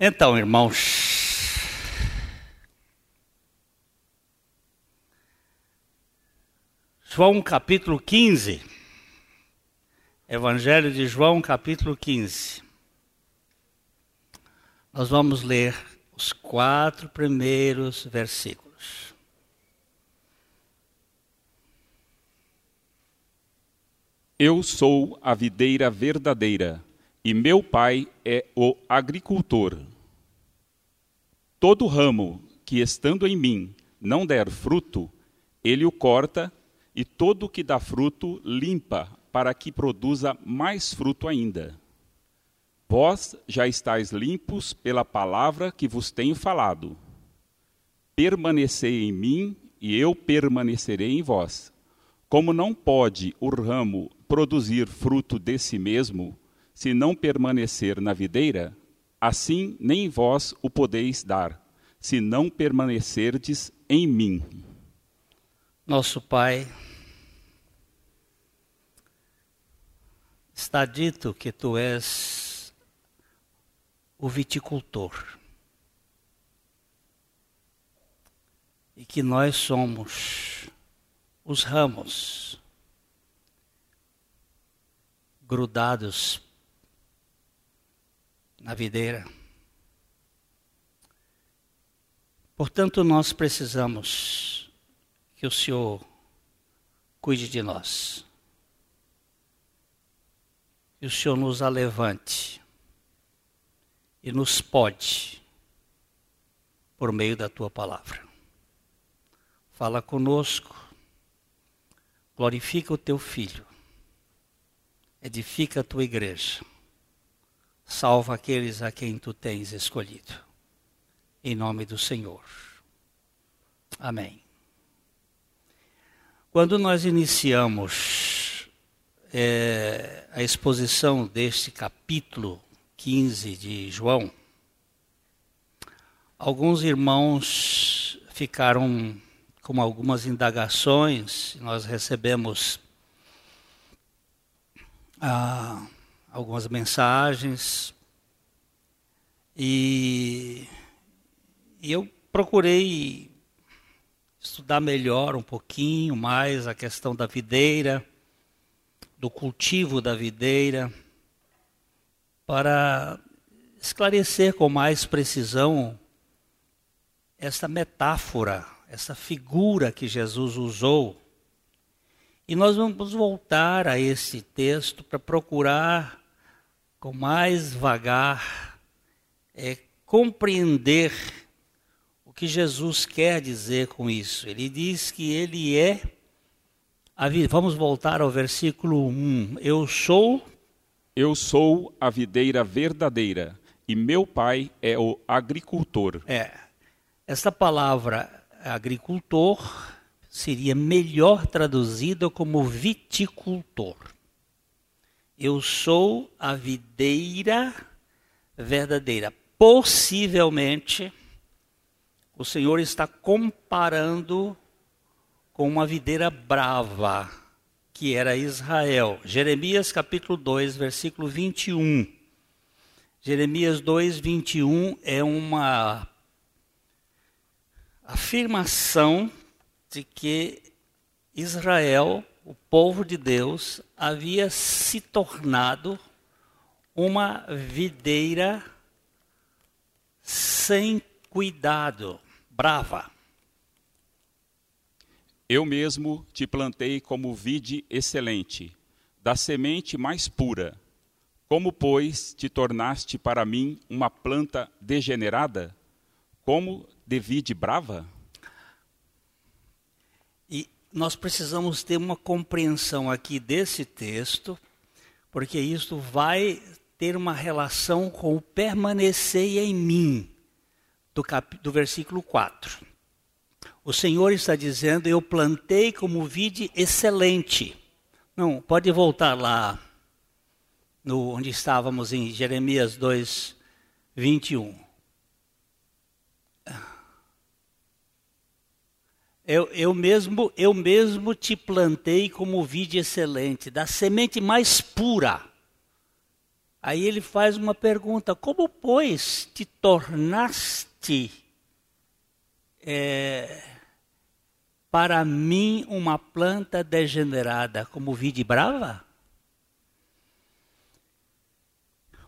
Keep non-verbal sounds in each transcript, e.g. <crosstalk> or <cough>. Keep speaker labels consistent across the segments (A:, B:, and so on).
A: Então, irmãos, João capítulo 15, Evangelho de João capítulo 15. Nós vamos ler os quatro primeiros versículos.
B: Eu sou a videira verdadeira e meu pai é o agricultor. Todo ramo que estando em mim não der fruto, ele o corta, e todo que dá fruto limpa, para que produza mais fruto ainda. Vós já estáis limpos pela palavra que vos tenho falado. Permanecei em mim, e eu permanecerei em vós. Como não pode o ramo produzir fruto de si mesmo, se não permanecer na videira, assim nem vós o podeis dar, se não permanecerdes em mim.
A: Nosso Pai, está dito que tu és o viticultor. E que nós somos os ramos grudados na videira. Portanto, nós precisamos que o Senhor cuide de nós. Que o Senhor nos alevante e nos pode por meio da tua palavra. Fala conosco, glorifica o teu filho, edifica a tua igreja salva aqueles a quem tu tens escolhido. Em nome do Senhor. Amém. Quando nós iniciamos é, a exposição deste capítulo 15 de João, alguns irmãos ficaram com algumas indagações, nós recebemos. Ah, algumas mensagens e, e eu procurei estudar melhor um pouquinho mais a questão da videira, do cultivo da videira, para esclarecer com mais precisão essa metáfora, essa figura que Jesus usou. E nós vamos voltar a esse texto para procurar com mais vagar, é compreender o que Jesus quer dizer com isso. Ele diz que ele é a vida. Vamos voltar ao versículo 1. Eu sou
B: Eu sou a videira verdadeira e meu pai é o agricultor.
A: É. Essa palavra agricultor seria melhor traduzida como viticultor. Eu sou a videira verdadeira. Possivelmente, o Senhor está comparando com uma videira brava, que era Israel. Jeremias capítulo 2, versículo 21. Jeremias 2, 21 é uma afirmação de que Israel o povo de Deus havia se tornado uma videira sem cuidado, brava.
B: Eu mesmo te plantei como vide excelente, da semente mais pura. Como, pois, te tornaste para mim uma planta degenerada? Como de vide brava?
A: Nós precisamos ter uma compreensão aqui desse texto, porque isso vai ter uma relação com o permanecer em mim, do, cap, do versículo 4. O Senhor está dizendo: Eu plantei como vide excelente. Não, pode voltar lá, no, onde estávamos em Jeremias 2, 21. Eu, eu, mesmo, eu mesmo te plantei como vide excelente, da semente mais pura. Aí ele faz uma pergunta: Como, pois, te tornaste é, para mim uma planta degenerada como vide brava?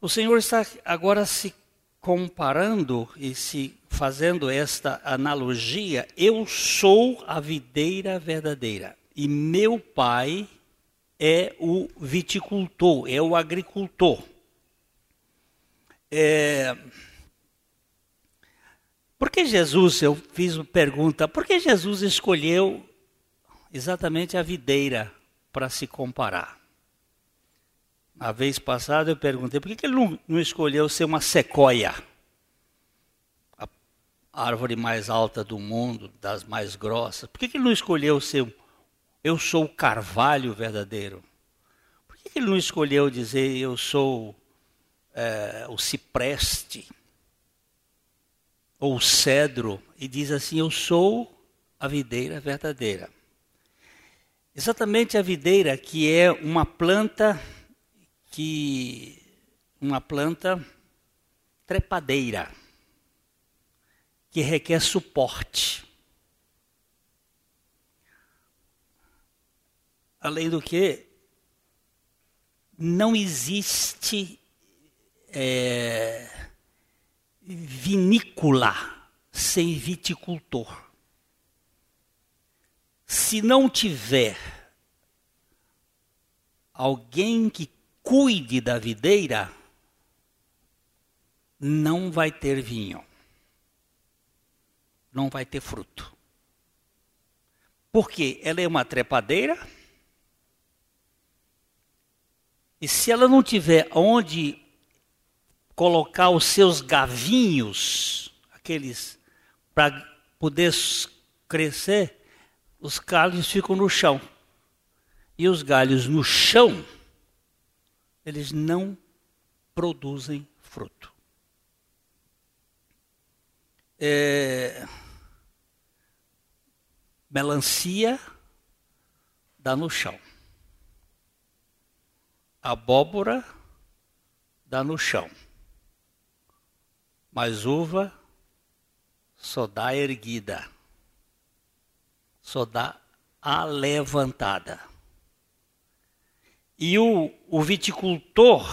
A: O Senhor está agora se comparando e se fazendo esta analogia. Eu sou a videira verdadeira e meu pai é o viticultor, é o agricultor. É... Por que Jesus, eu fiz uma pergunta, por que Jesus escolheu exatamente a videira para se comparar? A vez passada eu perguntei, por que, que ele não, não escolheu ser uma sequoia? A árvore mais alta do mundo, das mais grossas. Por que, que ele não escolheu ser eu sou o carvalho verdadeiro? Por que, que ele não escolheu dizer eu sou é, o cipreste? ou cedro e diz assim: Eu sou a videira verdadeira. Exatamente a videira que é uma planta que uma planta trepadeira que requer suporte. Além do que, não existe é, vinícola sem viticultor. Se não tiver alguém que cuide da videira, não vai ter vinho. Não vai ter fruto. Porque ela é uma trepadeira. E se ela não tiver onde colocar os seus gavinhos, aqueles para poder crescer, os galhos ficam no chão. E os galhos no chão, eles não produzem fruto. É, melancia dá no chão. Abóbora dá no chão. Mas uva só dá erguida, só dá alevantada. E o, o viticultor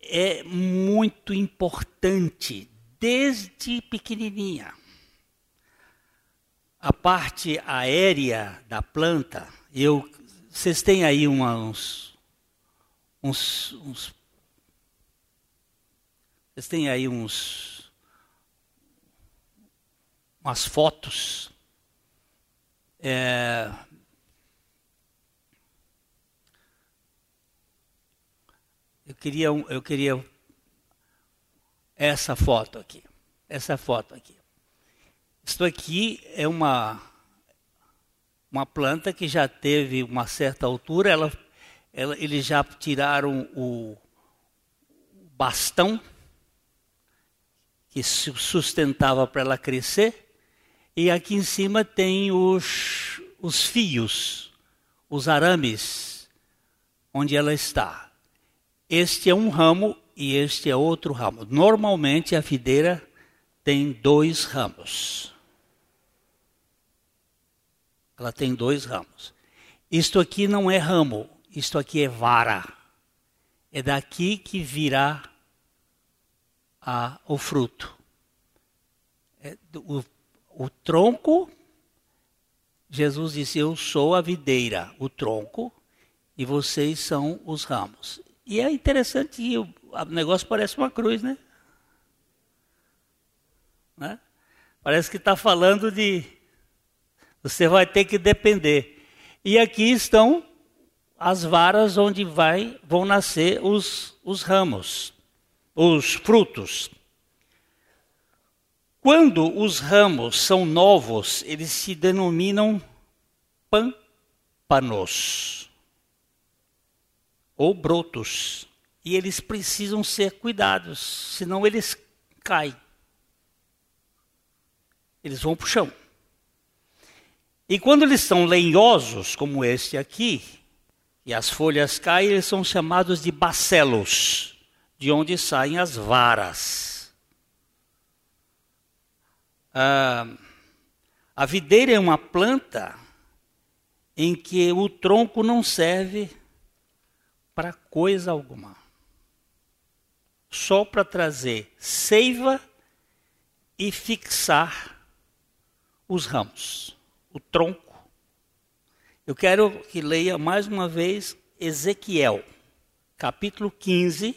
A: é muito importante desde pequenininha. A parte aérea da planta, eu, vocês têm aí uma, uns, uns, uns vocês têm aí uns umas fotos. É, queria eu queria essa foto aqui. Essa foto aqui. Isto aqui é uma uma planta que já teve uma certa altura, ela, ela eles já tiraram o bastão que sustentava para ela crescer, e aqui em cima tem os, os fios, os arames, onde ela está. Este é um ramo e este é outro ramo. Normalmente a videira tem dois ramos. Ela tem dois ramos. Isto aqui não é ramo, isto aqui é vara. É daqui que virá a, o fruto. É, o, o tronco, Jesus disse: Eu sou a videira, o tronco, e vocês são os ramos. E é interessante, o, negócio parece uma cruz, né? né? Parece que está falando de. Você vai ter que depender. E aqui estão as varas onde vai, vão nascer os, os ramos os frutos. Quando os ramos são novos, eles se denominam pâmpanos ou brotos. E eles precisam ser cuidados, senão eles caem. Eles vão para o chão. E quando eles são lenhosos, como este aqui, e as folhas caem, eles são chamados de bacelos, de onde saem as varas. Ah, a videira é uma planta em que o tronco não serve coisa alguma. Só para trazer seiva e fixar os ramos, o tronco. Eu quero que leia mais uma vez Ezequiel, capítulo 15,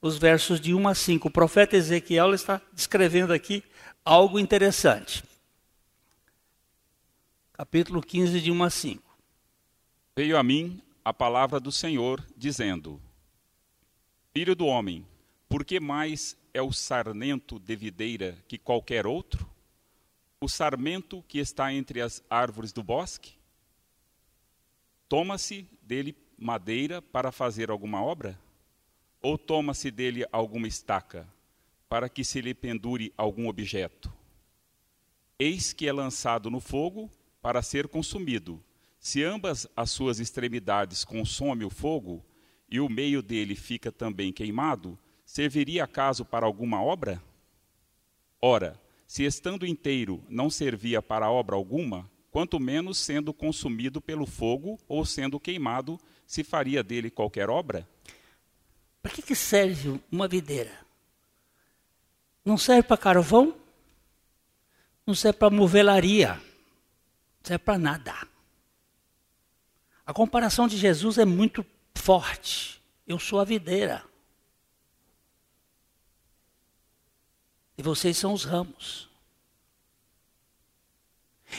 A: os versos de 1 a 5. O profeta Ezequiel está descrevendo aqui algo interessante. Capítulo 15, de 1 a 5.
B: Veio a mim a palavra do Senhor, dizendo: Filho do homem, por que mais é o sarmento de videira que qualquer outro? O sarmento que está entre as árvores do bosque? Toma-se dele madeira para fazer alguma obra? Ou toma-se dele alguma estaca, para que se lhe pendure algum objeto? Eis que é lançado no fogo para ser consumido. Se ambas as suas extremidades consome o fogo, e o meio dele fica também queimado, serviria acaso para alguma obra? Ora, se estando inteiro não servia para obra alguma, quanto menos sendo consumido pelo fogo ou sendo queimado, se faria dele qualquer obra?
A: Para que, que serve uma videira? Não serve para carvão? Não serve para movelaria? Não serve para nada. A comparação de Jesus é muito forte. Eu sou a videira. E vocês são os ramos.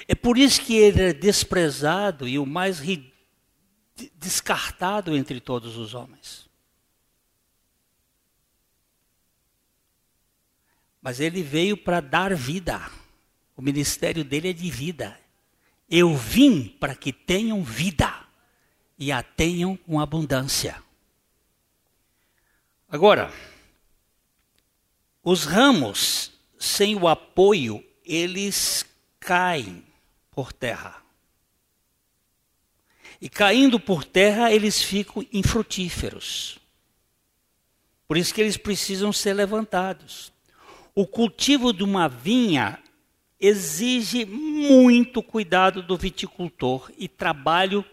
A: É por isso que ele é desprezado e o mais descartado entre todos os homens. Mas ele veio para dar vida. O ministério dele é de vida. Eu vim para que tenham vida e a tenham com abundância. Agora, os ramos, sem o apoio, eles caem por terra. E caindo por terra, eles ficam infrutíferos. Por isso que eles precisam ser levantados. O cultivo de uma vinha exige muito cuidado do viticultor e trabalho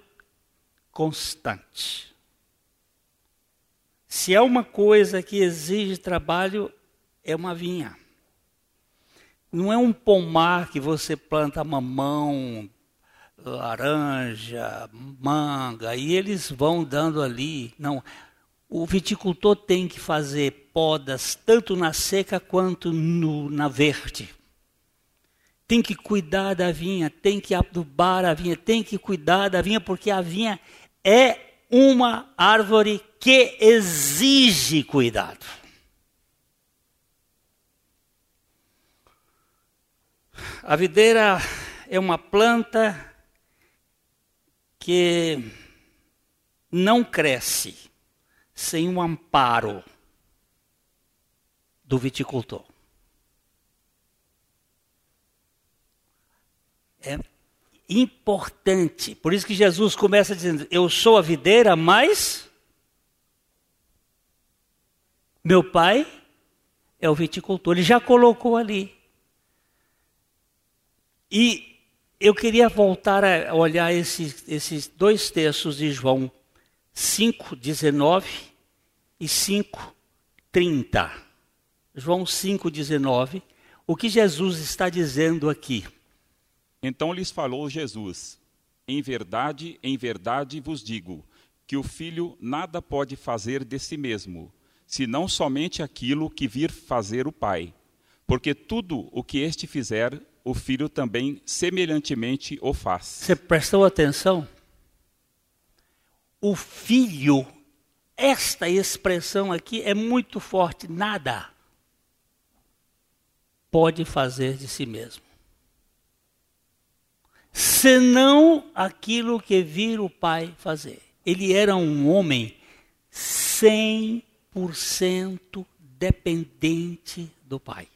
A: constante. Se é uma coisa que exige trabalho, é uma vinha. Não é um pomar que você planta mamão, laranja, manga, e eles vão dando ali. Não. O viticultor tem que fazer podas tanto na seca quanto no, na verde. Tem que cuidar da vinha, tem que adubar a vinha, tem que cuidar da vinha, porque a vinha é uma árvore que exige cuidado. A videira é uma planta que não cresce sem o amparo do viticultor. É importante. Por isso que Jesus começa dizendo: Eu sou a videira, mas meu pai é o viticultor. Ele já colocou ali. E eu queria voltar a olhar esses, esses dois textos de João 5, 19 e 5, 30. João 5, 19. O que Jesus está dizendo aqui?
B: Então lhes falou Jesus: Em verdade, em verdade vos digo, que o filho nada pode fazer de si mesmo, senão somente aquilo que vir fazer o Pai. Porque tudo o que este fizer, o filho também semelhantemente o faz.
A: Você prestou atenção? O filho, esta expressão aqui é muito forte, nada pode fazer de si mesmo. Senão aquilo que vir o pai fazer. Ele era um homem 100% dependente do pai.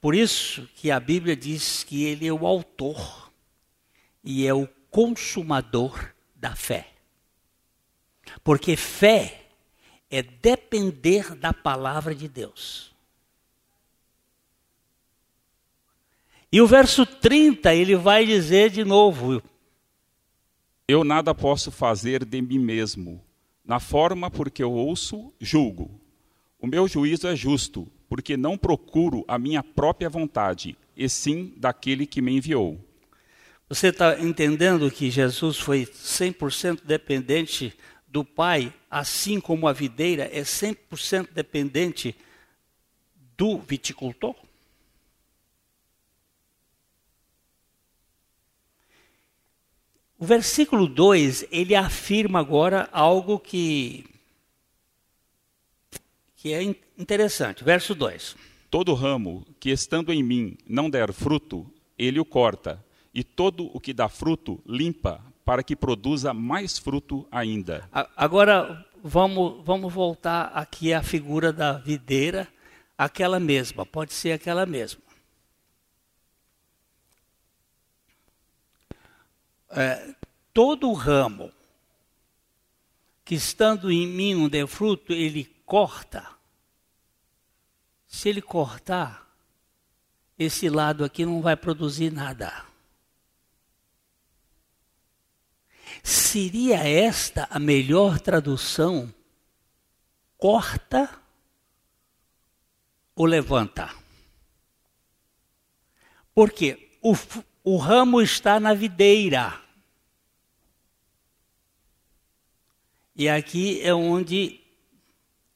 A: Por isso que a Bíblia diz que ele é o autor e é o consumador da fé. Porque fé é depender da palavra de Deus. E o verso 30, ele vai dizer de novo:
B: Eu nada posso fazer de mim mesmo, na forma porque eu ouço, julgo. O meu juízo é justo, porque não procuro a minha própria vontade, e sim daquele que me enviou.
A: Você está entendendo que Jesus foi 100% dependente do Pai, assim como a videira é 100% dependente do viticultor? O versículo 2, ele afirma agora algo que, que é interessante. Verso 2.
B: Todo ramo que estando em mim não der fruto, ele o corta, e todo o que dá fruto limpa, para que produza mais fruto ainda.
A: Agora vamos, vamos voltar aqui à figura da videira, aquela mesma, pode ser aquela mesma. É, todo ramo que estando em mim não der fruto, ele corta. Se ele cortar, esse lado aqui não vai produzir nada. Seria esta a melhor tradução? Corta ou levanta? Porque o, o ramo está na videira. E aqui é onde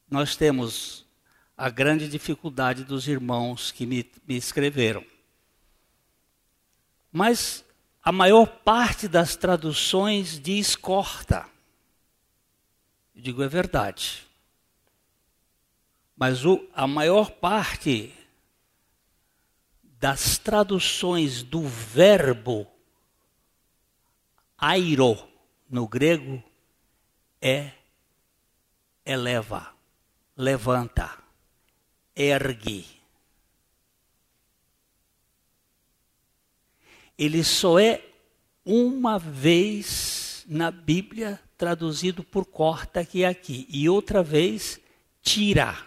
A: nós temos a grande dificuldade dos irmãos que me, me escreveram. Mas a maior parte das traduções diz corta. Eu digo, é verdade. Mas o, a maior parte das traduções do verbo airo no grego é eleva, levanta, ergue. Ele só é uma vez na Bíblia traduzido por corta que é aqui e outra vez tira.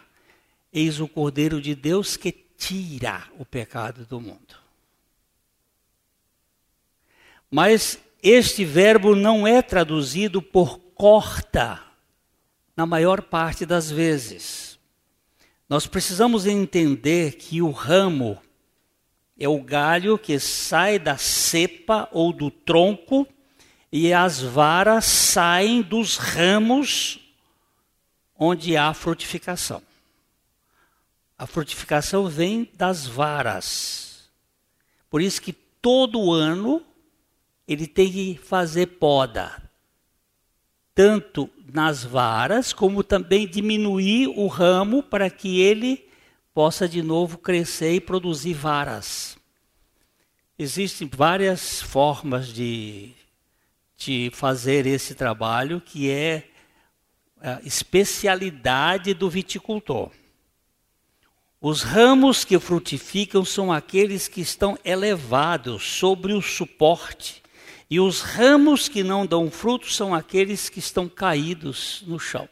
A: Eis o Cordeiro de Deus que tira o pecado do mundo. Mas este verbo não é traduzido por corta na maior parte das vezes. Nós precisamos entender que o ramo é o galho que sai da cepa ou do tronco e as varas saem dos ramos onde há frutificação. A frutificação vem das varas. Por isso que todo ano ele tem que fazer poda, tanto nas varas, como também diminuir o ramo para que ele possa de novo crescer e produzir varas. Existem várias formas de, de fazer esse trabalho, que é a especialidade do viticultor. Os ramos que frutificam são aqueles que estão elevados sobre o suporte e os ramos que não dão fruto são aqueles que estão caídos no chão.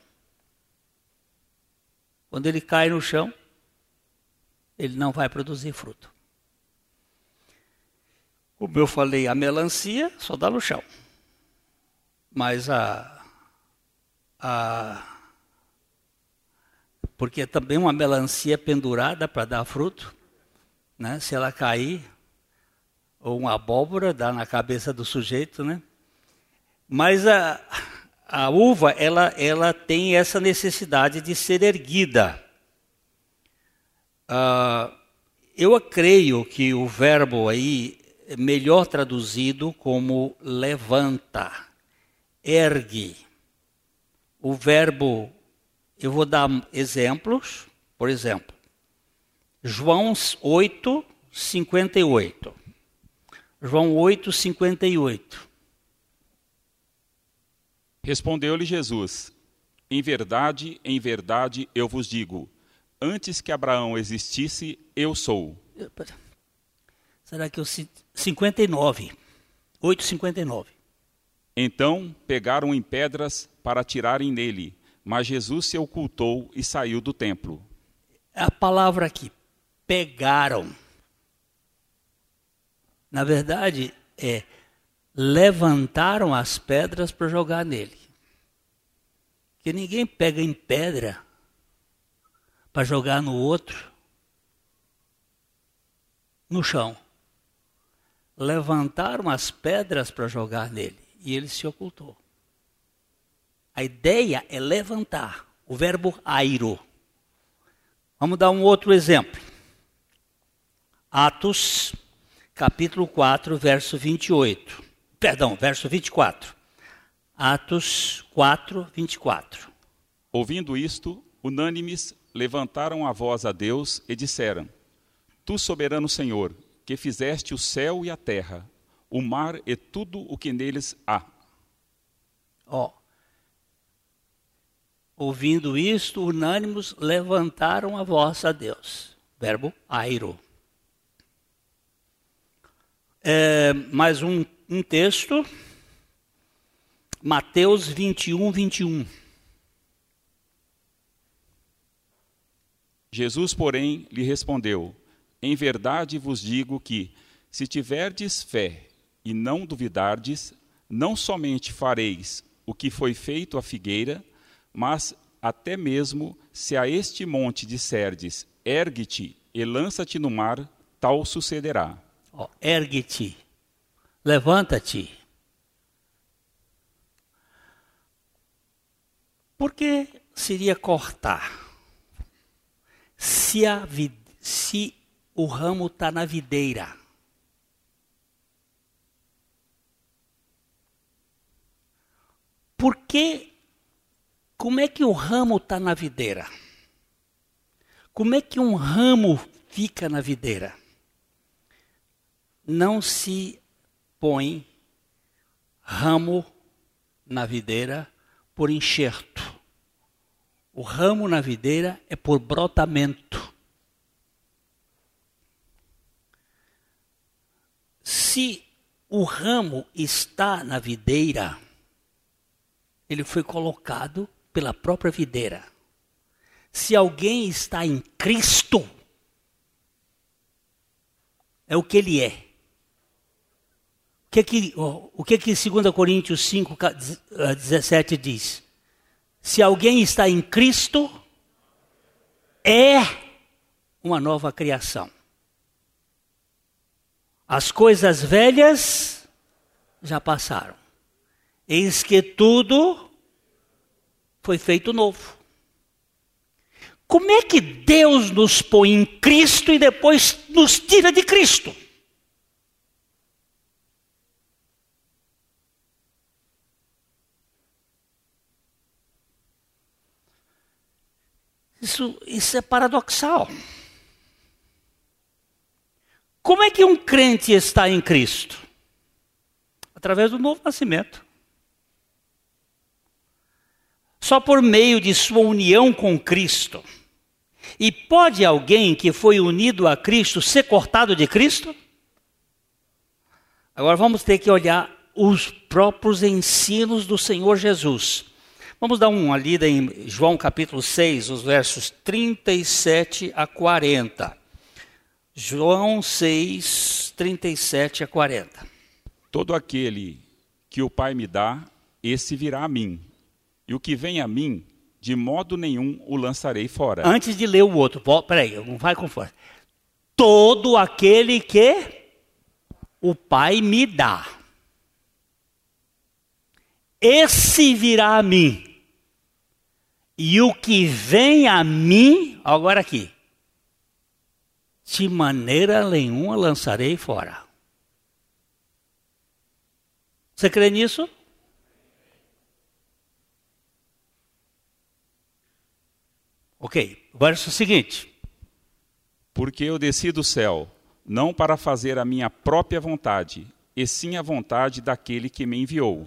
A: Quando ele cai no chão, ele não vai produzir fruto. Como eu falei, a melancia só dá no chão. Mas a. a porque também uma melancia pendurada para dar fruto, né? se ela cair, ou uma abóbora, dá na cabeça do sujeito, né? Mas a, a uva, ela, ela tem essa necessidade de ser erguida. Uh, eu creio que o verbo aí é melhor traduzido como levanta, ergue. O verbo, eu vou dar exemplos, por exemplo, João 8, 58. João 8, 58.
B: Respondeu-lhe Jesus: Em verdade, em verdade eu vos digo: antes que Abraão existisse, eu sou.
A: Será que eu 59? 8, 59.
B: Então pegaram em pedras para atirarem nele, mas Jesus se ocultou e saiu do templo.
A: A palavra aqui, pegaram. Na verdade, é levantaram as pedras para jogar nele. Que ninguém pega em pedra para jogar no outro no chão. Levantaram as pedras para jogar nele e ele se ocultou. A ideia é levantar, o verbo airo. Vamos dar um outro exemplo. Atos, capítulo 4, verso 28. Perdão, verso 24. Atos 4, 24.
B: Ouvindo isto, unânimes levantaram a voz a Deus e disseram: Tu, soberano Senhor, que fizeste o céu e a terra, o mar e tudo o que neles há.
A: Ó. Oh. Ouvindo isto, unânimos levantaram a voz a Deus. Verbo airo. É, mais um, um texto. Mateus 21, 21.
B: Jesus, porém, lhe respondeu: Em verdade vos digo que, se tiverdes fé e não duvidardes, não somente fareis o que foi feito à figueira, mas até mesmo se a este monte disserdes, ergue-te e lança-te no mar, tal sucederá.
A: Ergue-te, levanta-te. Por que seria cortar? Se, a, se o ramo está na videira, Por que, como é que o ramo está na videira? Como é que um ramo fica na videira? Não se põe ramo na videira por enxerto. O ramo na videira é por brotamento. Se o ramo está na videira, ele foi colocado pela própria videira. Se alguém está em Cristo, é o que ele é. Que que, o que, que 2 Coríntios 5, 17 diz? Se alguém está em Cristo, é uma nova criação. As coisas velhas já passaram. Eis que tudo foi feito novo. Como é que Deus nos põe em Cristo e depois nos tira de Cristo? Isso, isso é paradoxal. Como é que um crente está em Cristo? Através do novo nascimento. Só por meio de sua união com Cristo. E pode alguém que foi unido a Cristo ser cortado de Cristo? Agora vamos ter que olhar os próprios ensinos do Senhor Jesus. Vamos dar uma lida em João capítulo 6, os versos 37 a 40. João 6, 37 a 40.
B: Todo aquele que o Pai me dá, esse virá a mim e o que vem a mim, de modo nenhum o lançarei fora.
A: Antes de ler o outro, peraí, não vai com força. Todo aquele que o Pai me dá, esse virá a mim. E o que vem a mim, agora aqui, de maneira nenhuma lançarei fora. Você crê nisso? Ok, verso seguinte.
B: Porque eu desci do céu, não para fazer a minha própria vontade, e sim a vontade daquele que me enviou.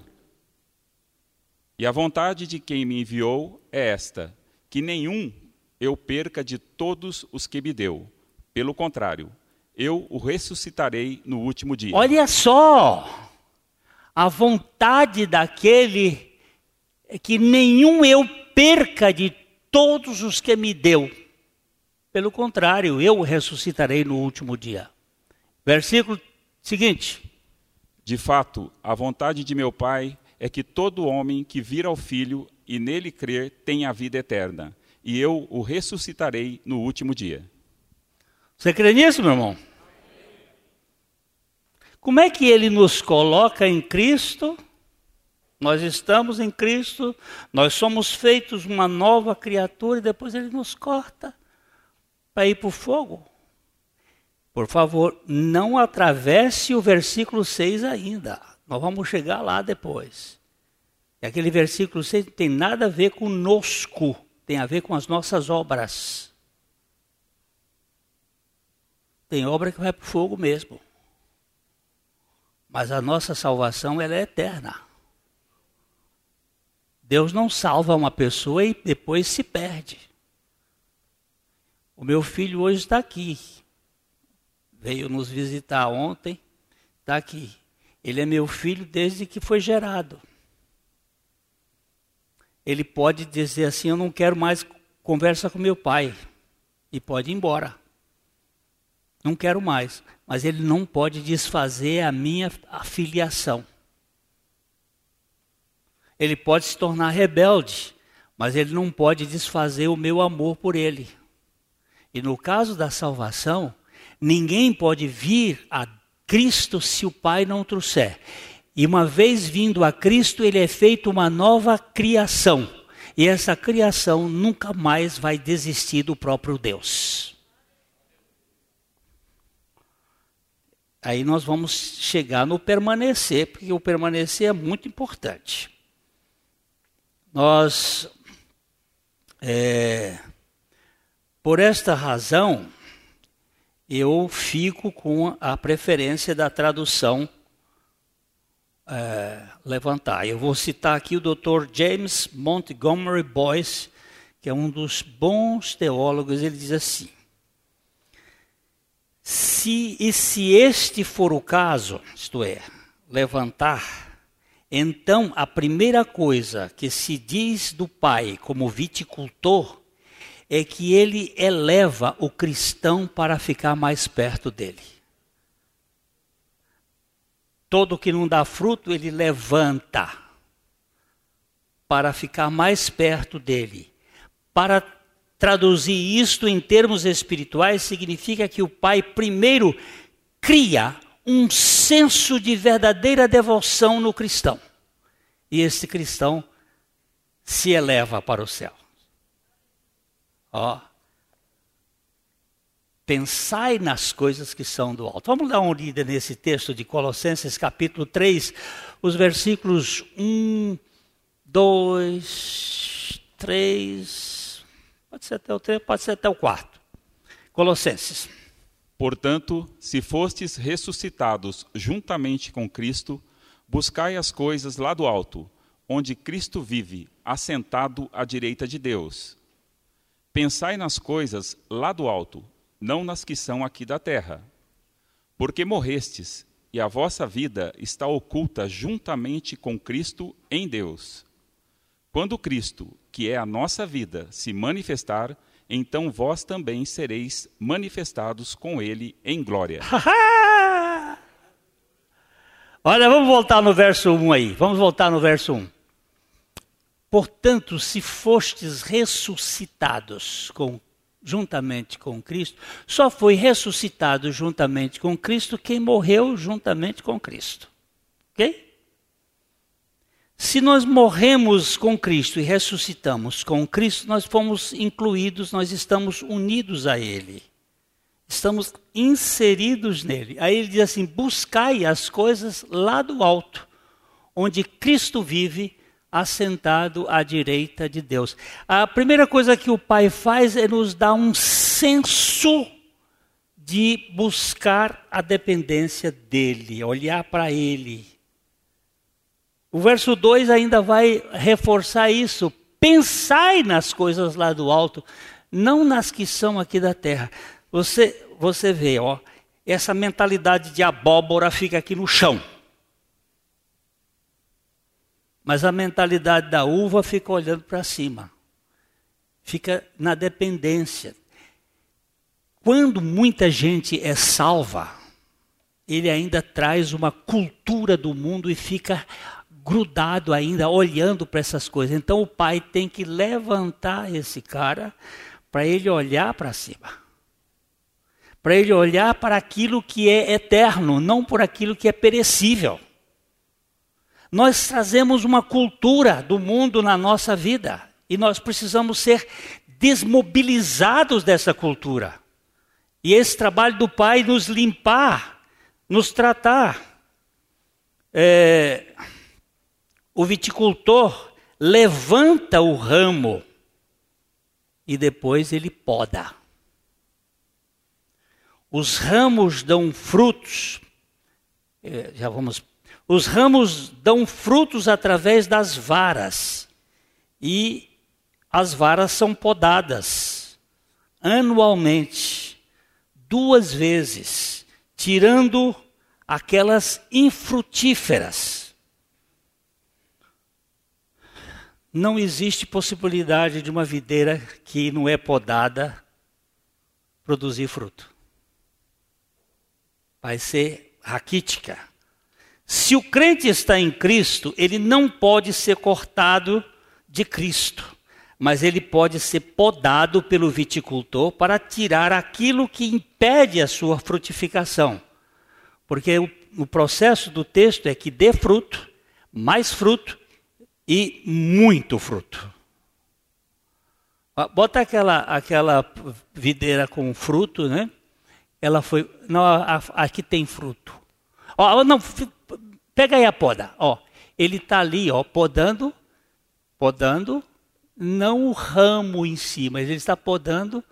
B: E a vontade de quem me enviou é esta: que nenhum eu perca de todos os que me deu. Pelo contrário, eu o ressuscitarei no último dia.
A: Olha só! A vontade daquele é que nenhum eu perca de todos os que me deu. Pelo contrário, eu ressuscitarei no último dia. Versículo seguinte.
B: De fato, a vontade de meu Pai é que todo homem que vir ao Filho e nele crer tenha a vida eterna, e eu o ressuscitarei no último dia.
A: Você crê nisso, meu irmão? Como é que ele nos coloca em Cristo? Nós estamos em Cristo, nós somos feitos uma nova criatura e depois ele nos corta para ir para o fogo. Por favor, não atravesse o versículo 6 ainda. Nós vamos chegar lá depois. E aquele versículo 6 não tem nada a ver conosco, tem a ver com as nossas obras. Tem obra que vai para o fogo mesmo. Mas a nossa salvação ela é eterna. Deus não salva uma pessoa e depois se perde. O meu filho hoje está aqui. Veio nos visitar ontem, está aqui. Ele é meu filho desde que foi gerado ele pode dizer assim: Eu não quero mais conversa com meu pai. E pode ir embora. Não quero mais. Mas ele não pode desfazer a minha afiliação. Ele pode se tornar rebelde, mas ele não pode desfazer o meu amor por ele. E no caso da salvação, ninguém pode vir a Cristo se o Pai não trouxer. E uma vez vindo a Cristo, ele é feito uma nova criação. E essa criação nunca mais vai desistir do próprio Deus. Aí nós vamos chegar no permanecer, porque o permanecer é muito importante. Nós, é, por esta razão, eu fico com a preferência da tradução é, levantar. Eu vou citar aqui o Dr. James Montgomery Boyce, que é um dos bons teólogos. Ele diz assim: se e se este for o caso, isto é, levantar, então a primeira coisa que se diz do pai como viticultor é que ele eleva o cristão para ficar mais perto dele. Todo que não dá fruto, ele levanta para ficar mais perto dele. Para traduzir isto em termos espirituais, significa que o Pai primeiro cria um senso de verdadeira devoção no cristão. E esse cristão se eleva para o céu. Ó, Pensai nas coisas que são do alto. Vamos dar uma lida nesse texto de Colossenses, capítulo 3, os versículos 1, 2, 3, pode ser até o 3, pode ser até o 4. Colossenses.
B: Portanto, se fostes ressuscitados juntamente com Cristo, buscai as coisas lá do alto, onde Cristo vive, assentado à direita de Deus. Pensai nas coisas lá do alto, não nas que são aqui da terra. Porque morrestes, e a vossa vida está oculta juntamente com Cristo em Deus. Quando Cristo, que é a nossa vida, se manifestar, então vós também sereis manifestados com Ele em glória. <laughs>
A: Olha, vamos voltar no verso 1 aí. Vamos voltar no verso 1. Portanto, se fostes ressuscitados com juntamente com Cristo, só foi ressuscitado juntamente com Cristo quem morreu juntamente com Cristo. Ok? Se nós morremos com Cristo e ressuscitamos com Cristo, nós fomos incluídos, nós estamos unidos a Ele. Estamos inseridos nele. Aí ele diz assim: buscai as coisas lá do alto, onde Cristo vive assentado à direita de Deus. A primeira coisa que o Pai faz é nos dar um senso de buscar a dependência dele, olhar para ele. O verso 2 ainda vai reforçar isso. Pensai nas coisas lá do alto, não nas que são aqui da terra. Você, você vê, ó, essa mentalidade de abóbora fica aqui no chão. Mas a mentalidade da uva fica olhando para cima, fica na dependência. Quando muita gente é salva, ele ainda traz uma cultura do mundo e fica grudado ainda, olhando para essas coisas. Então o pai tem que levantar esse cara para ele olhar para cima. Para ele olhar para aquilo que é eterno, não por aquilo que é perecível. Nós trazemos uma cultura do mundo na nossa vida e nós precisamos ser desmobilizados dessa cultura. E esse trabalho do Pai nos limpar, nos tratar. É, o viticultor levanta o ramo e depois ele poda. Os ramos dão frutos, é, já vamos. Os ramos dão frutos através das varas e as varas são podadas anualmente, duas vezes, tirando aquelas infrutíferas não existe possibilidade de uma videira que não é podada produzir fruto. Vai ser raquítica. Se o crente está em Cristo, ele não pode ser cortado de Cristo, mas ele pode ser podado pelo viticultor para tirar aquilo que impede a sua frutificação. Porque o, o processo do texto é que dê fruto, mais fruto, e muito fruto. Bota aquela, aquela videira com fruto, né? Ela foi. Não, aqui tem fruto. Ó, não, pega aí a poda. Ó, ele está ali, ó, podando, podando, não o ramo em si, mas ele está podando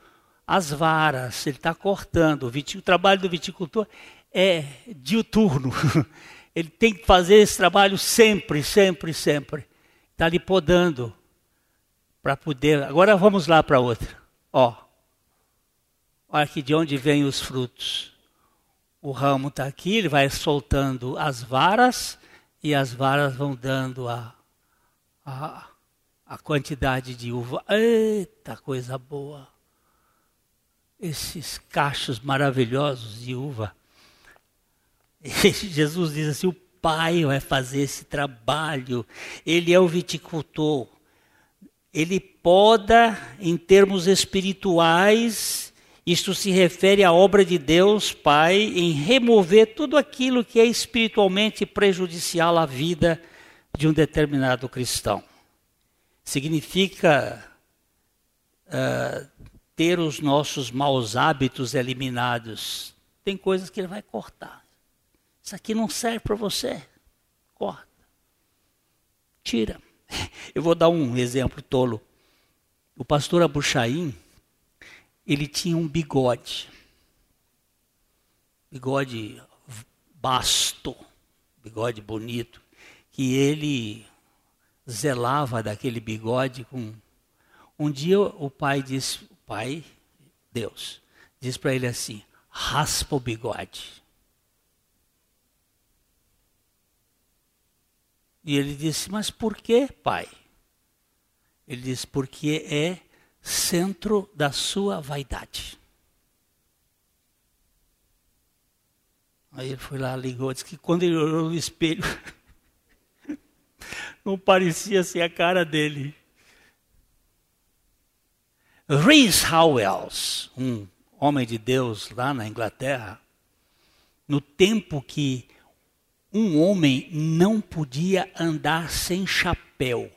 A: as varas, ele está cortando. O, o trabalho do viticultor é diuturno. <laughs> Ele tem que fazer esse trabalho sempre, sempre, sempre. Está ali podando para poder. Agora vamos lá para outra. Ó, olha aqui de onde vêm os frutos. O ramo está aqui, ele vai soltando as varas e as varas vão dando a, a, a quantidade de uva. Eita, coisa boa! Esses cachos maravilhosos de uva. E <laughs> Jesus diz assim: o pai vai fazer esse trabalho. Ele é o viticultor. Ele poda em termos espirituais. Isto se refere à obra de Deus, Pai, em remover tudo aquilo que é espiritualmente prejudicial à vida de um determinado cristão. Significa uh, ter os nossos maus hábitos eliminados. Tem coisas que ele vai cortar. Isso aqui não serve para você. Corta. Tira. <laughs> Eu vou dar um exemplo tolo. O pastor Abuchaim, ele tinha um bigode. Bigode basto, bigode bonito, que ele zelava daquele bigode com um dia o pai disse, o pai, Deus, disse para ele assim: raspa o bigode. E ele disse: Mas por que, pai? Ele disse: Porque é centro da sua vaidade. Aí ele foi lá, ligou, disse que quando ele olhou no espelho, <laughs> não parecia ser a cara dele. Rhys Howells, um homem de Deus lá na Inglaterra, no tempo que um homem não podia andar sem chapéu.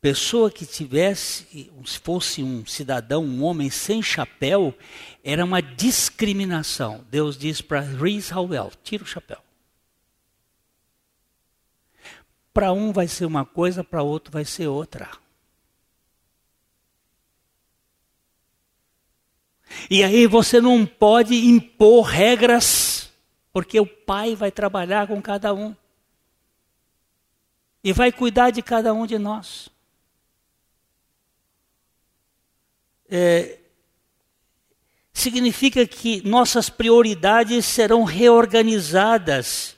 A: Pessoa que tivesse, se fosse um cidadão, um homem sem chapéu, era uma discriminação. Deus diz para Howell: tira o chapéu. Para um vai ser uma coisa, para outro vai ser outra. E aí você não pode impor regras porque o Pai vai trabalhar com cada um. E vai cuidar de cada um de nós. É, significa que nossas prioridades serão reorganizadas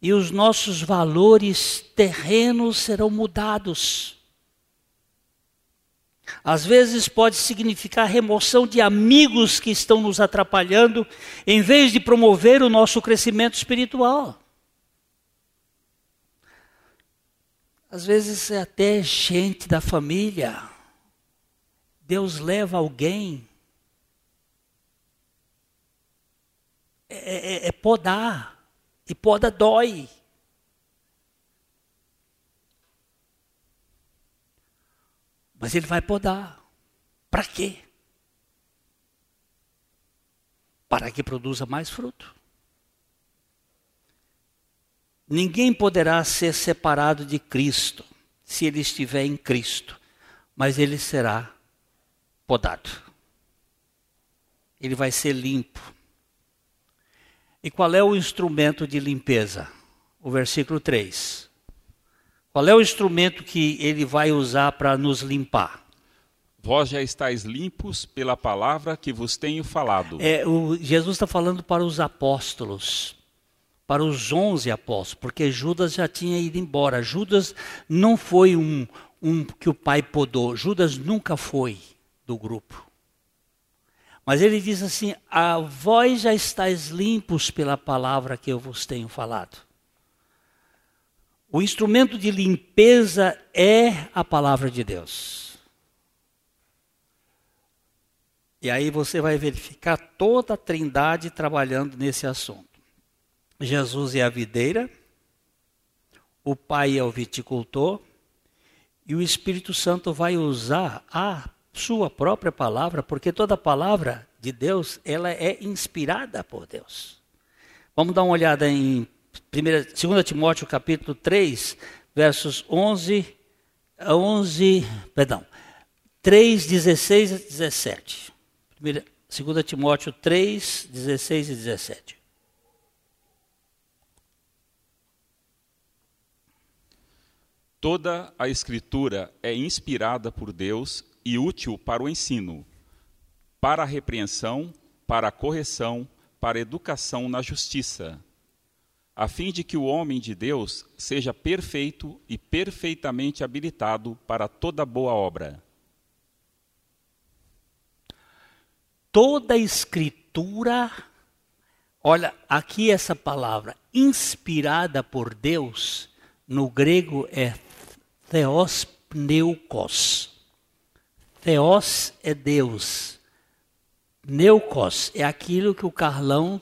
A: e os nossos valores terrenos serão mudados. Às vezes pode significar remoção de amigos que estão nos atrapalhando, em vez de promover o nosso crescimento espiritual. Às vezes é até gente da família. Deus leva alguém. É, é, é podar. E poda dói. Mas ele vai podar. Para quê? Para que produza mais fruto. Ninguém poderá ser separado de Cristo se ele estiver em Cristo, mas ele será podado. Ele vai ser limpo. E qual é o instrumento de limpeza? O versículo 3. Qual é o instrumento que ele vai usar para nos limpar?
B: Vós já estáis limpos pela palavra que vos tenho falado.
A: É, o, Jesus está falando para os apóstolos para os onze apóstolos, porque Judas já tinha ido embora. Judas não foi um, um que o pai podou, Judas nunca foi do grupo. Mas ele diz assim: a vós já estáis limpos pela palavra que eu vos tenho falado. O instrumento de limpeza é a palavra de Deus. E aí você vai verificar toda a trindade trabalhando nesse assunto. Jesus é a videira, o Pai é o viticultor, e o Espírito Santo vai usar a sua própria palavra, porque toda palavra de Deus, ela é inspirada por Deus. Vamos dar uma olhada em 2 Timóteo capítulo 3, versos 11 a 11, perdão, 3, 16 a 17. 2 Timóteo 3, 16 e 17.
B: Toda a Escritura é inspirada por Deus e útil para o ensino, para a repreensão, para a correção, para a educação na justiça, a fim de que o homem de Deus seja perfeito e perfeitamente habilitado para toda boa obra.
A: Toda a Escritura, olha, aqui essa palavra, inspirada por Deus, no grego é Theos pneukos. Theos é Deus. Neukos é aquilo que o Carlão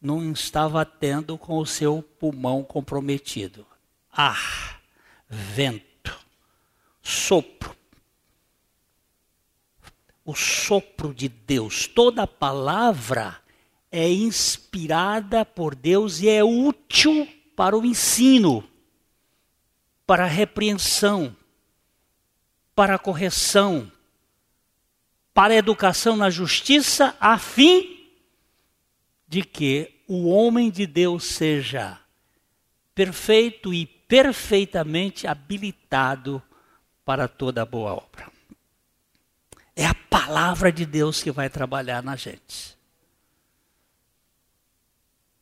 A: não estava tendo com o seu pulmão comprometido. Ar, vento, sopro. O sopro de Deus. Toda palavra é inspirada por Deus e é útil para o ensino para a repreensão, para a correção, para a educação na justiça, a fim de que o homem de Deus seja perfeito e perfeitamente habilitado para toda boa obra. É a palavra de Deus que vai trabalhar na gente.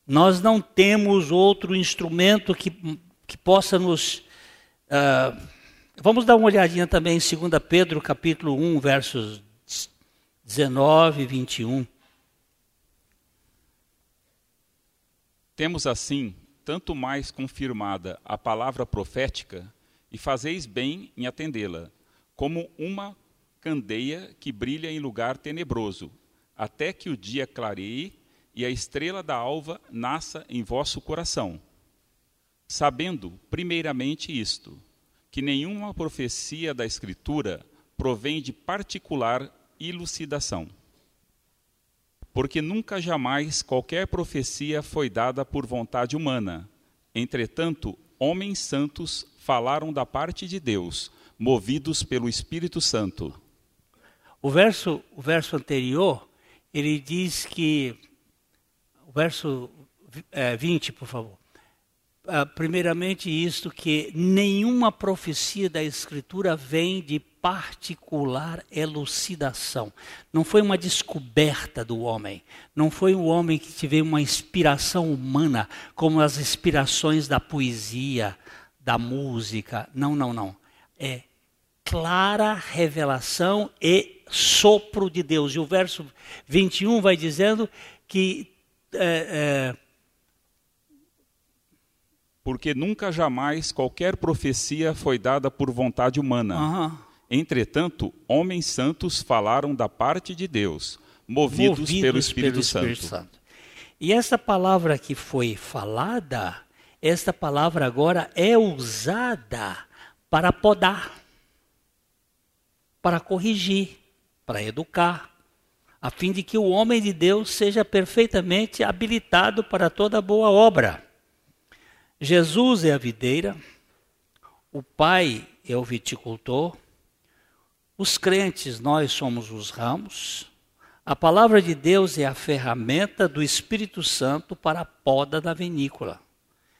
A: Nós não temos outro instrumento que, que possa nos Uh, vamos dar uma olhadinha também em 2 Pedro, capítulo 1, versos 19 e 21.
B: Temos assim tanto mais confirmada a palavra profética, e fazeis bem em atendê-la, como uma candeia que brilha em lugar tenebroso, até que o dia clareie e a estrela da alva nasça em vosso coração sabendo, primeiramente, isto: que nenhuma profecia da Escritura provém de particular elucidação. Porque nunca jamais qualquer profecia foi dada por vontade humana. Entretanto, homens santos falaram da parte de Deus, movidos pelo Espírito Santo.
A: O verso, o verso anterior, ele diz que. O verso é, 20, por favor ah, primeiramente isto que nenhuma profecia da Escritura vem de particular elucidação. Não foi uma descoberta do homem. Não foi o homem que teve uma inspiração humana, como as inspirações da poesia, da música. Não, não, não. É clara revelação e sopro de Deus. E o verso 21 vai dizendo que. É, é,
B: porque nunca jamais qualquer profecia foi dada por vontade humana.
A: Uhum.
B: Entretanto, homens santos falaram da parte de Deus, movidos, movidos pelo, Espírito, pelo Santo. Espírito Santo.
A: E essa palavra que foi falada, esta palavra agora é usada para podar, para corrigir, para educar, a fim de que o homem de Deus seja perfeitamente habilitado para toda boa obra. Jesus é a videira, o Pai é o viticultor, os crentes, nós somos os ramos, a palavra de Deus é a ferramenta do Espírito Santo para a poda da vinícola.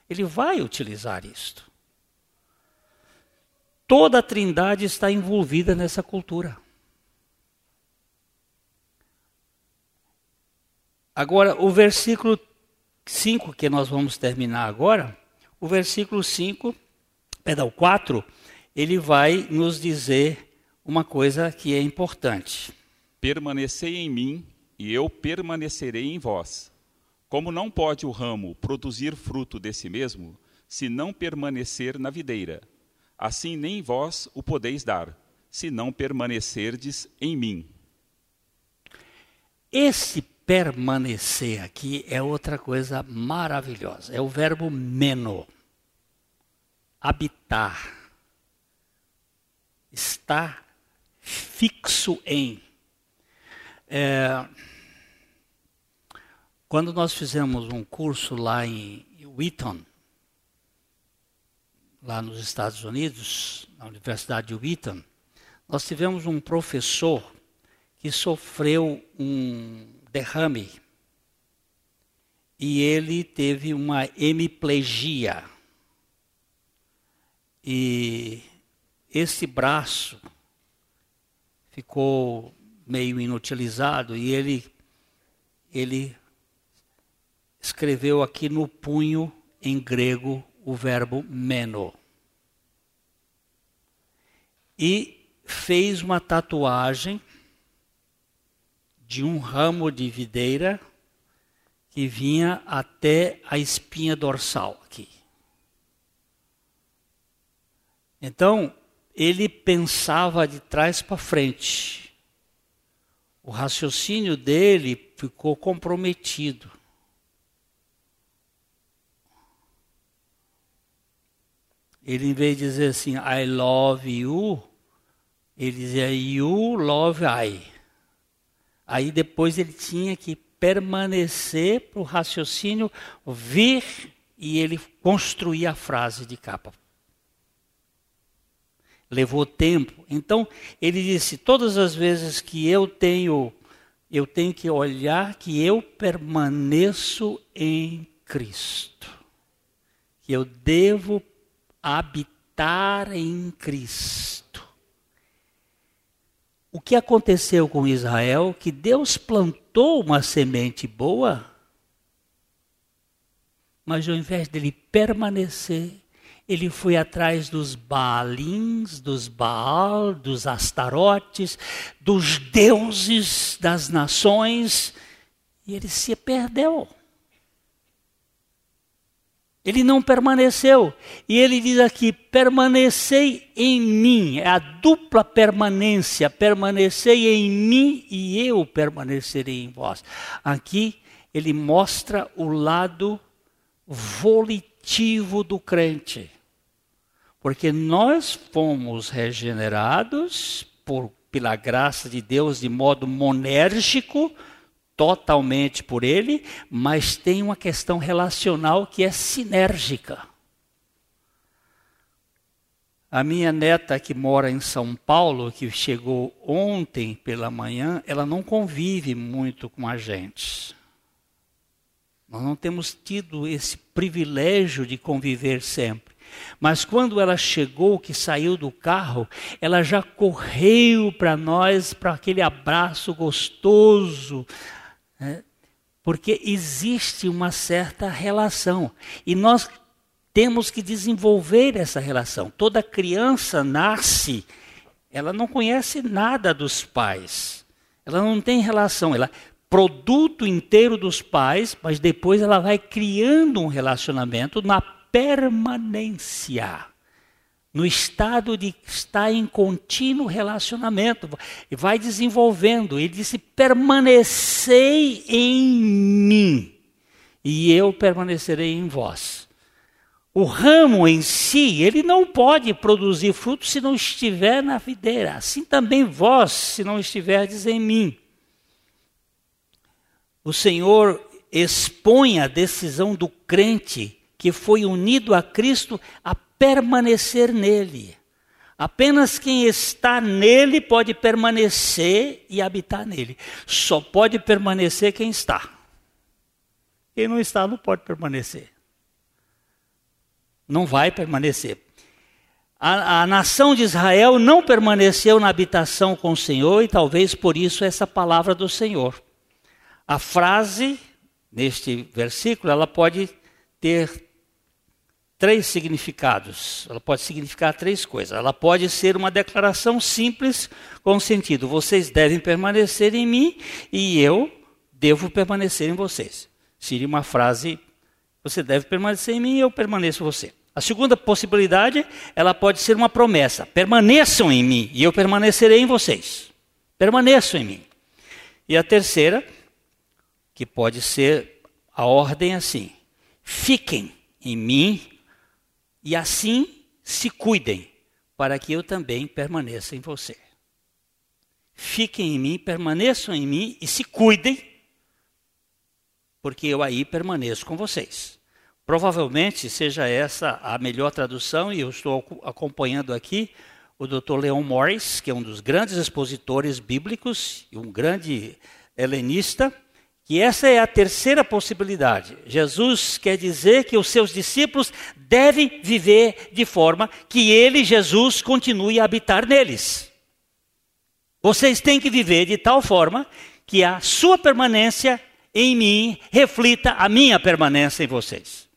A: Ele vai utilizar isto. Toda a trindade está envolvida nessa cultura. Agora, o versículo 5, que nós vamos terminar agora, o versículo 5, perdão, 4, ele vai nos dizer uma coisa que é importante.
B: Permanecei em mim e eu permanecerei em vós. Como não pode o ramo produzir fruto de si mesmo, se não permanecer na videira, assim nem vós o podeis dar, se não permanecerdes em mim.
A: Esse permanecer aqui é outra coisa maravilhosa. É o verbo meno habitar, estar fixo em. É, quando nós fizemos um curso lá em Wheaton, lá nos Estados Unidos, na Universidade de Wheaton, nós tivemos um professor que sofreu um derrame e ele teve uma hemiplegia. E esse braço ficou meio inutilizado e ele ele escreveu aqui no punho em grego o verbo meno. E fez uma tatuagem de um ramo de videira que vinha até a espinha dorsal aqui. Então, ele pensava de trás para frente. O raciocínio dele ficou comprometido. Ele, em vez de dizer assim, I love you, ele dizia, You love I. Aí depois ele tinha que permanecer para o raciocínio vir e ele construir a frase de capa levou tempo. Então, ele disse: todas as vezes que eu tenho, eu tenho que olhar que eu permaneço em Cristo. Que eu devo habitar em Cristo. O que aconteceu com Israel? Que Deus plantou uma semente boa, mas ao invés dele permanecer, ele foi atrás dos Baalins, dos Baal, dos Astarotes, dos deuses das nações, e ele se perdeu. Ele não permaneceu. E ele diz aqui: permanecei em mim. É a dupla permanência. Permanecei em mim e eu permanecerei em vós. Aqui ele mostra o lado volitivo do crente. Porque nós fomos regenerados por, pela graça de Deus de modo monérgico, totalmente por Ele, mas tem uma questão relacional que é sinérgica. A minha neta que mora em São Paulo, que chegou ontem pela manhã, ela não convive muito com a gente. Nós não temos tido esse privilégio de conviver sempre. Mas quando ela chegou, que saiu do carro, ela já correu para nós, para aquele abraço gostoso, né? porque existe uma certa relação. E nós temos que desenvolver essa relação. Toda criança nasce, ela não conhece nada dos pais. Ela não tem relação, ela produto inteiro dos pais, mas depois ela vai criando um relacionamento na permanência, no estado de estar em contínuo relacionamento, e vai desenvolvendo. Ele disse: permanecei em mim, e eu permanecerei em vós. O ramo em si, ele não pode produzir fruto se não estiver na videira. Assim também vós, se não estiverdes em mim. O Senhor expõe a decisão do crente que foi unido a Cristo a permanecer nele. Apenas quem está nele pode permanecer e habitar nele. Só pode permanecer quem está. Quem não está não pode permanecer não vai permanecer. A, a, nação de Israel não permaneceu na habitação com o Senhor e talvez por isso essa palavra do Senhor. A frase neste versículo, ela pode ter três significados. Ela pode significar três coisas. Ela pode ser uma declaração simples com sentido: vocês devem permanecer em mim e eu devo permanecer em vocês. Seria uma frase você deve permanecer em mim e eu permaneço em você. A segunda possibilidade, ela pode ser uma promessa. Permaneçam em mim e eu permanecerei em vocês. Permaneçam em mim. E a terceira, que pode ser a ordem assim: fiquem em mim e assim se cuidem, para que eu também permaneça em você. Fiquem em mim, permaneçam em mim e se cuidem porque eu aí permaneço com vocês. Provavelmente seja essa a melhor tradução, e eu estou acompanhando aqui o Dr. Leon Morris, que é um dos grandes expositores bíblicos e um grande helenista, que essa é a terceira possibilidade. Jesus quer dizer que os seus discípulos devem viver de forma que ele, Jesus, continue a habitar neles. Vocês têm que viver de tal forma que a sua permanência em mim reflita a minha permanência em vocês.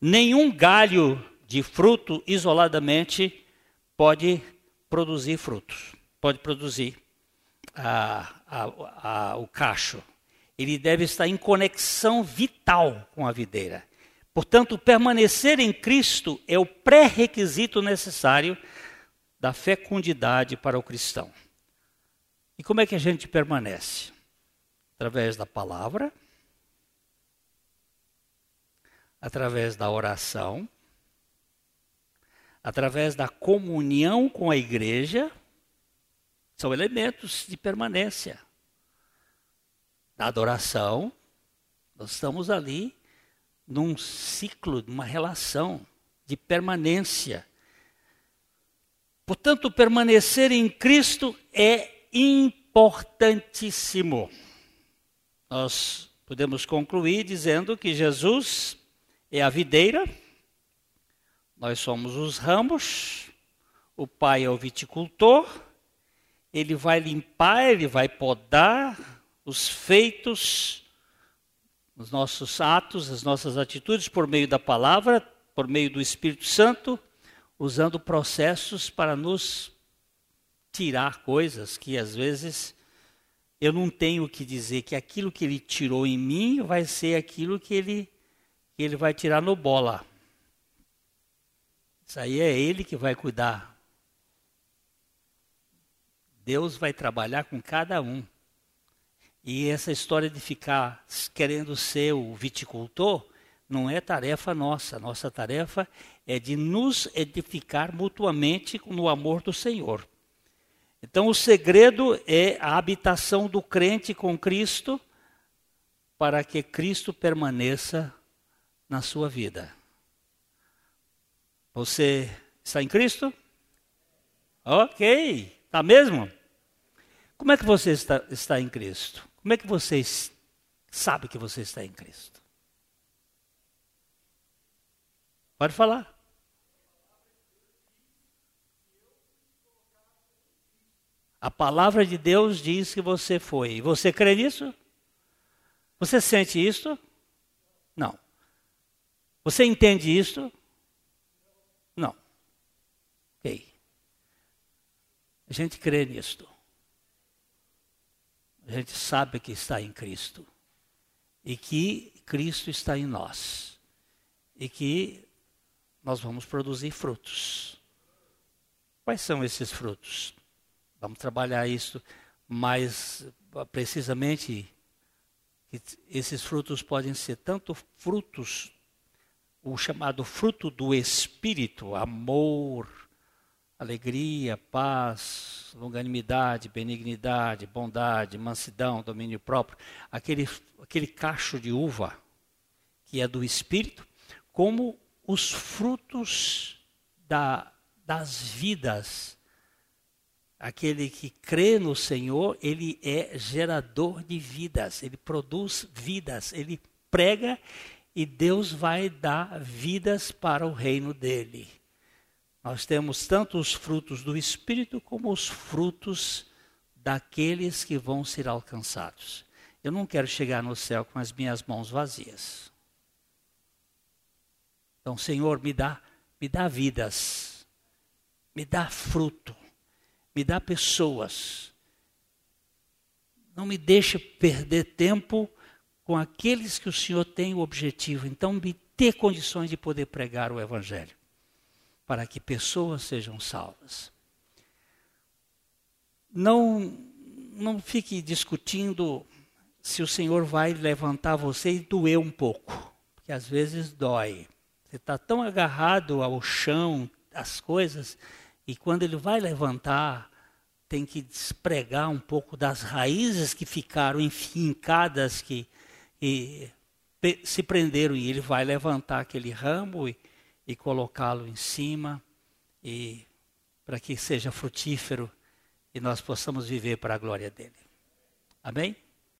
A: Nenhum galho de fruto isoladamente pode produzir frutos, pode produzir a, a, a, o cacho. Ele deve estar em conexão vital com a videira. Portanto, permanecer em Cristo é o pré-requisito necessário da fecundidade para o cristão. E como é que a gente permanece? através da palavra, através da oração, através da comunhão com a igreja, são elementos de permanência. Na adoração, nós estamos ali num ciclo, numa relação de permanência. Portanto, permanecer em Cristo é importantíssimo nós podemos concluir dizendo que Jesus é a videira, nós somos os ramos, o Pai é o viticultor, ele vai limpar, ele vai podar os feitos, os nossos atos, as nossas atitudes por meio da palavra, por meio do Espírito Santo, usando processos para nos tirar coisas que às vezes eu não tenho que dizer que aquilo que ele tirou em mim vai ser aquilo que ele, que ele vai tirar no bola. Isso aí é ele que vai cuidar. Deus vai trabalhar com cada um. E essa história de ficar querendo ser o viticultor não é tarefa nossa. Nossa tarefa é de nos edificar mutuamente no amor do Senhor. Então, o segredo é a habitação do crente com Cristo, para que Cristo permaneça na sua vida. Você está em Cristo? Ok, está mesmo? Como é que você está, está em Cristo? Como é que você sabe que você está em Cristo? Pode falar. A palavra de Deus diz que você foi. Você crê nisso? Você sente isso? Não. Você entende isso? Não. Ok. A gente crê nisto. A gente sabe que está em Cristo. E que Cristo está em nós. E que nós vamos produzir frutos. Quais são esses frutos? Vamos trabalhar isso mais precisamente. Esses frutos podem ser tanto frutos, o chamado fruto do Espírito, amor, alegria, paz, longanimidade, benignidade, bondade, mansidão, domínio próprio, aquele, aquele cacho de uva que é do Espírito, como os frutos da, das vidas Aquele que crê no Senhor, ele é gerador de vidas, ele produz vidas, ele prega e Deus vai dar vidas para o reino dele. Nós temos tanto os frutos do Espírito como os frutos daqueles que vão ser alcançados. Eu não quero chegar no céu com as minhas mãos vazias. Então, Senhor, me dá, me dá vidas, me dá fruto me dá pessoas. Não me deixe perder tempo com aqueles que o Senhor tem o objetivo. Então, me dê condições de poder pregar o Evangelho, para que pessoas sejam salvas. Não, não fique discutindo se o Senhor vai levantar você e doer um pouco, porque às vezes dói. Você está tão agarrado ao chão, às coisas, e quando ele vai levantar, tem que despregar um pouco das raízes que ficaram enfincadas, que e, se prenderam, e ele vai levantar aquele ramo e, e colocá-lo em cima, e para que seja frutífero e nós possamos viver para a glória dele. Amém?